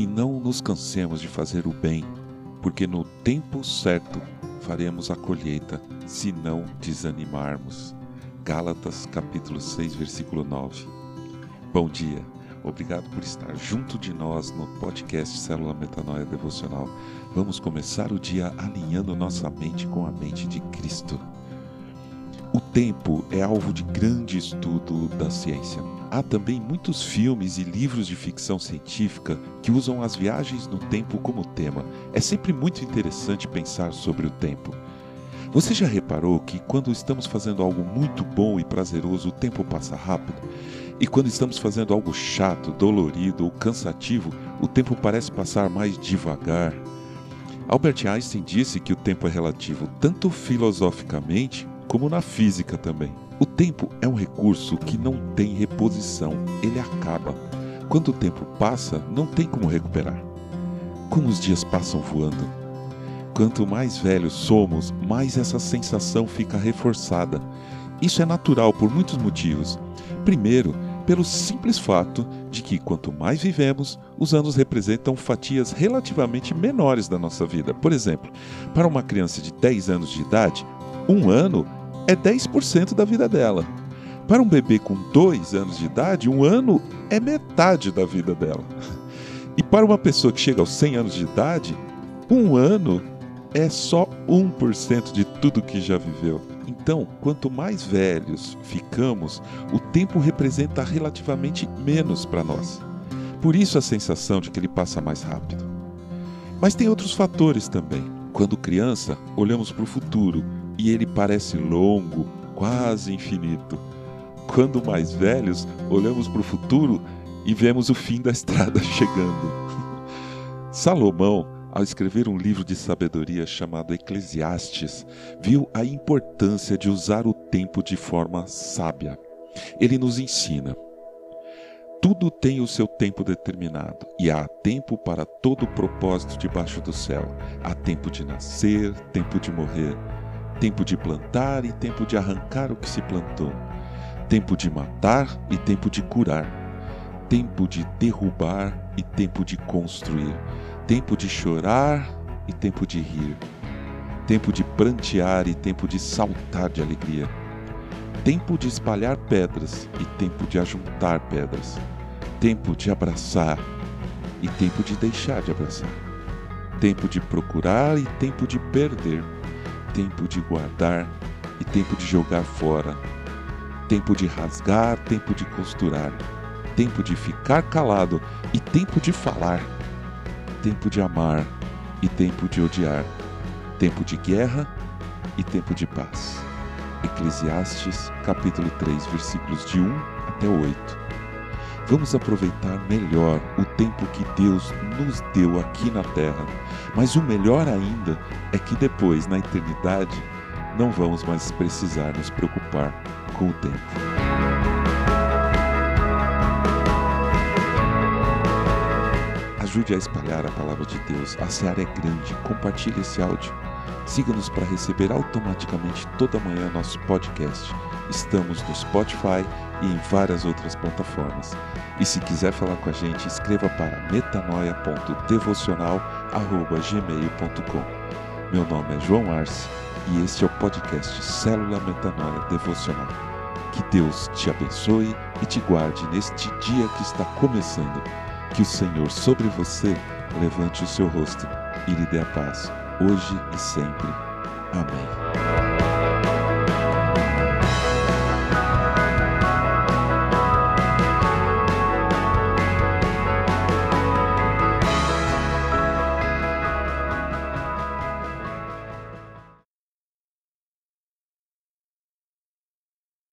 e não nos cansemos de fazer o bem, porque no tempo certo faremos a colheita, se não desanimarmos. Gálatas capítulo 6, versículo 9. Bom dia. Obrigado por estar junto de nós no podcast Célula Metanoia Devocional. Vamos começar o dia alinhando nossa mente com a mente de Cristo. O tempo é alvo de grande estudo da ciência. Há também muitos filmes e livros de ficção científica que usam as viagens no tempo como tema. É sempre muito interessante pensar sobre o tempo. Você já reparou que quando estamos fazendo algo muito bom e prazeroso, o tempo passa rápido? E quando estamos fazendo algo chato, dolorido ou cansativo, o tempo parece passar mais devagar? Albert Einstein disse que o tempo é relativo tanto filosoficamente como na física também. O tempo é um recurso que não tem reposição, ele acaba. Quando o tempo passa, não tem como recuperar. Como os dias passam voando. Quanto mais velhos somos, mais essa sensação fica reforçada. Isso é natural por muitos motivos. Primeiro, pelo simples fato de que quanto mais vivemos, os anos representam fatias relativamente menores da nossa vida. Por exemplo, para uma criança de 10 anos de idade, um ano é 10% da vida dela. Para um bebê com 2 anos de idade, um ano é metade da vida dela. E para uma pessoa que chega aos 100 anos de idade, um ano é só 1% de tudo que já viveu. Então, quanto mais velhos ficamos, o tempo representa relativamente menos para nós. Por isso a sensação de que ele passa mais rápido. Mas tem outros fatores também. Quando criança, olhamos para o futuro e ele parece longo, quase infinito. Quando mais velhos, olhamos para o futuro e vemos o fim da estrada chegando. Salomão, ao escrever um livro de sabedoria chamado Eclesiastes, viu a importância de usar o tempo de forma sábia. Ele nos ensina: tudo tem o seu tempo determinado, e há tempo para todo propósito debaixo do céu. Há tempo de nascer, tempo de morrer, tempo de plantar e tempo de arrancar o que se plantou, tempo de matar e tempo de curar, tempo de derrubar e tempo de construir, tempo de chorar e tempo de rir, tempo de prantear e tempo de saltar de alegria, tempo de espalhar pedras e tempo de ajuntar pedras, tempo de abraçar e tempo de deixar de abraçar, tempo de procurar e tempo de perder tempo de guardar e tempo de jogar fora, tempo de rasgar, tempo de costurar, tempo de ficar calado e tempo de falar, tempo de amar e tempo de odiar, tempo de guerra e tempo de paz. Eclesiastes, capítulo 3, versículos de 1 até 8. Vamos aproveitar melhor o tempo que Deus nos deu aqui na terra. Mas o melhor ainda é que depois, na eternidade, não vamos mais precisar nos preocupar com o tempo. Ajude a espalhar a palavra de Deus. A seara é grande. Compartilhe esse áudio. Siga-nos para receber automaticamente toda manhã nosso podcast. Estamos no Spotify e em várias outras plataformas. E se quiser falar com a gente, escreva para metanoia.devocional.gmail.com. Meu nome é João Arce e este é o podcast Célula Metanoia Devocional. Que Deus te abençoe e te guarde neste dia que está começando. Que o Senhor sobre você levante o seu rosto e lhe dê a paz, hoje e sempre. Amém.